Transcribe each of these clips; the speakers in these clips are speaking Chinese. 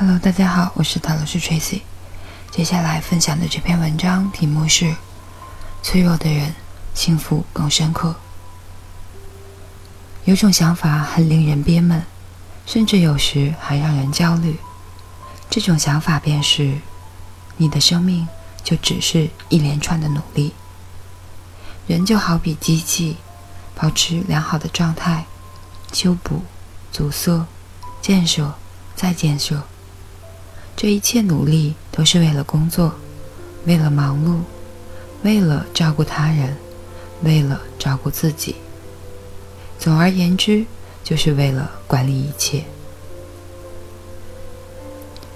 Hello，大家好，我是塔罗斯 Tracy。接下来分享的这篇文章题目是：脆弱的人幸福更深刻。有种想法很令人憋闷，甚至有时还让人焦虑。这种想法便是：你的生命就只是一连串的努力。人就好比机器，保持良好的状态，修补、阻塞、建设、再建设。这一切努力都是为了工作，为了忙碌，为了照顾他人，为了照顾自己。总而言之，就是为了管理一切。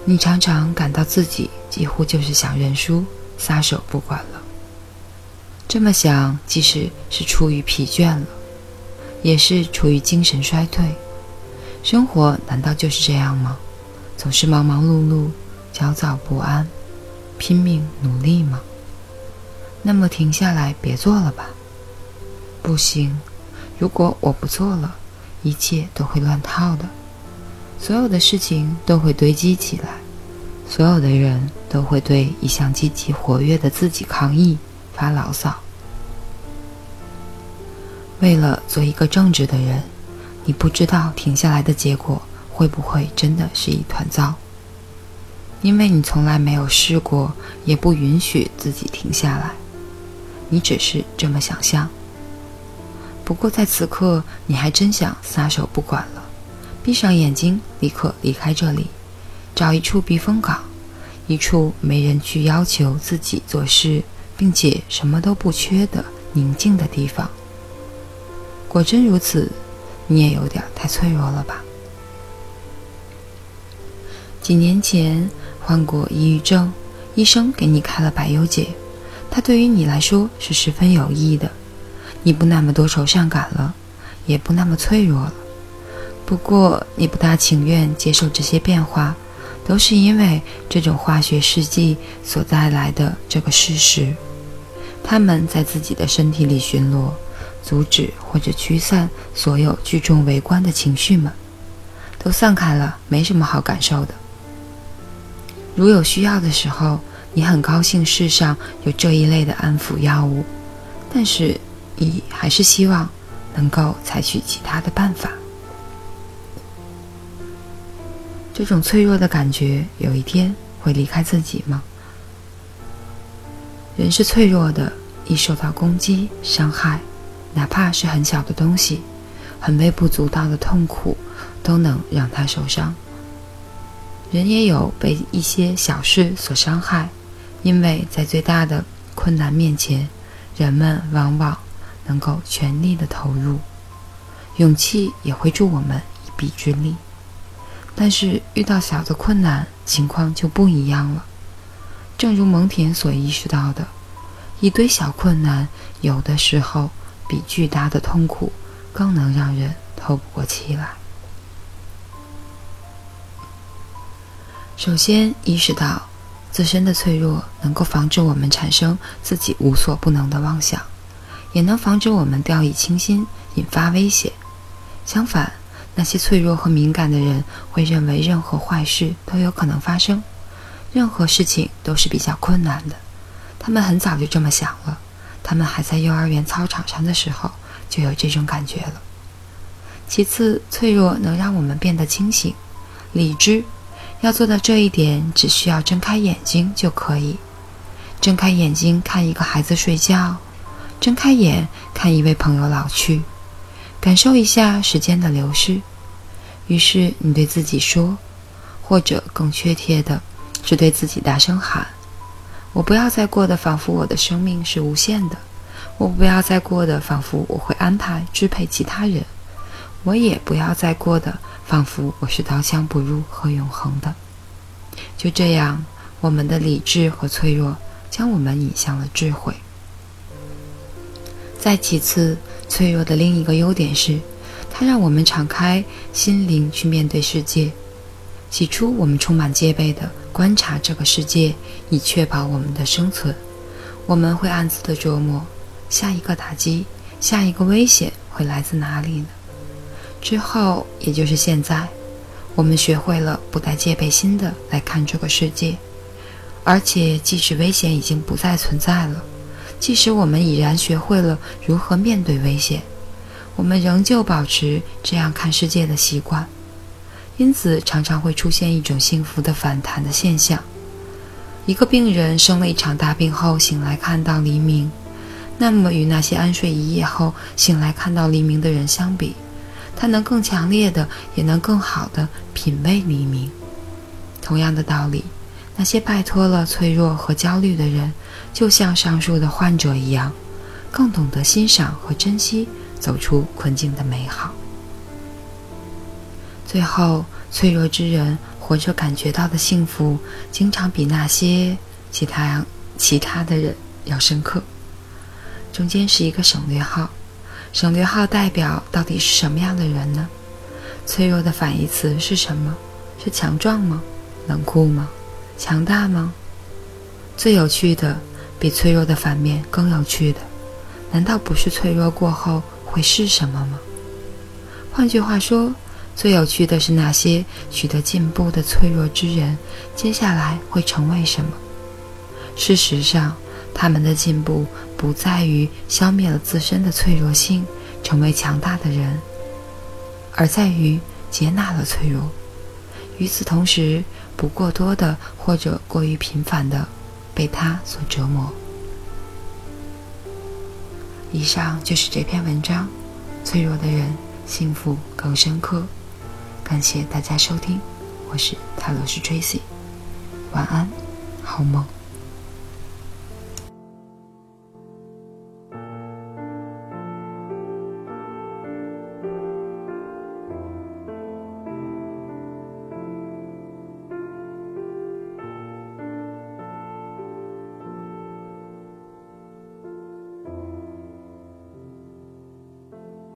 你常常感到自己几乎就是想认输，撒手不管了。这么想，即使是出于疲倦了，也是出于精神衰退。生活难道就是这样吗？总是忙忙碌碌、焦躁不安、拼命努力吗？那么停下来，别做了吧。不行，如果我不做了，一切都会乱套的。所有的事情都会堆积起来，所有的人都会对一向积极活跃的自己抗议、发牢骚。为了做一个正直的人，你不知道停下来的结果会不会真的是一团糟，因为你从来没有试过，也不允许自己停下来，你只是这么想象。不过在此刻，你还真想撒手不管了，闭上眼睛，立刻离开这里，找一处避风港，一处没人去要求自己做事，并且什么都不缺的宁静的地方。果真如此，你也有点太脆弱了吧？几年前患过抑郁症，医生给你开了百忧解，它对于你来说是十分有益的，你不那么多愁善感了，也不那么脆弱了。不过你不大情愿接受这些变化，都是因为这种化学试剂所带来的这个事实，他们在自己的身体里巡逻。阻止或者驱散所有聚众围观的情绪们，都散开了，没什么好感受的。如有需要的时候，你很高兴世上有这一类的安抚药物，但是你还是希望能够采取其他的办法。这种脆弱的感觉有一天会离开自己吗？人是脆弱的，易受到攻击、伤害。哪怕是很小的东西，很微不足道的痛苦，都能让他受伤。人也有被一些小事所伤害，因为在最大的困难面前，人们往往能够全力的投入，勇气也会助我们一臂之力。但是遇到小的困难，情况就不一样了。正如蒙恬所意识到的，一堆小困难，有的时候。比巨大的痛苦更能让人透不过气来。首先，意识到自身的脆弱，能够防止我们产生自己无所不能的妄想，也能防止我们掉以轻心，引发危险。相反，那些脆弱和敏感的人会认为任何坏事都有可能发生，任何事情都是比较困难的。他们很早就这么想了。他们还在幼儿园操场上的时候就有这种感觉了。其次，脆弱能让我们变得清醒、理智。要做到这一点，只需要睁开眼睛就可以。睁开眼睛看一个孩子睡觉，睁开眼看一位朋友老去，感受一下时间的流逝。于是你对自己说，或者更确切的是对自己大声喊。我不要再过得仿佛我的生命是无限的，我不要再过得仿佛我会安排支配其他人，我也不要再过得仿佛我是刀枪不入和永恒的。就这样，我们的理智和脆弱将我们引向了智慧。再其次，脆弱的另一个优点是，它让我们敞开心灵去面对世界。起初，我们充满戒备地。观察这个世界，以确保我们的生存。我们会暗自的琢磨，下一个打击、下一个危险会来自哪里呢？之后，也就是现在，我们学会了不带戒备心的来看这个世界，而且即使危险已经不再存在了，即使我们已然学会了如何面对危险，我们仍旧保持这样看世界的习惯，因此常常会出现一种幸福的反弹的现象。一个病人生了一场大病后醒来看到黎明，那么与那些安睡一夜后醒来看到黎明的人相比，他能更强烈的，也能更好的品味黎明。同样的道理，那些摆脱了脆弱和焦虑的人，就像上述的患者一样，更懂得欣赏和珍惜走出困境的美好。最后，脆弱之人活着感觉到的幸福，经常比那些其他其他的人要深刻。中间是一个省略号。省略号代表到底是什么样的人呢？脆弱的反义词是什么？是强壮吗？冷酷吗？强大吗？最有趣的，比脆弱的反面更有趣的，难道不是脆弱过后会是什么吗？换句话说，最有趣的是那些取得进步的脆弱之人，接下来会成为什么？事实上。他们的进步不在于消灭了自身的脆弱性，成为强大的人，而在于接纳了脆弱。与此同时，不过多的或者过于频繁的被他所折磨。以上就是这篇文章，脆弱的人幸福更深刻。感谢大家收听，我是泰罗斯 Tracy，晚安，好梦。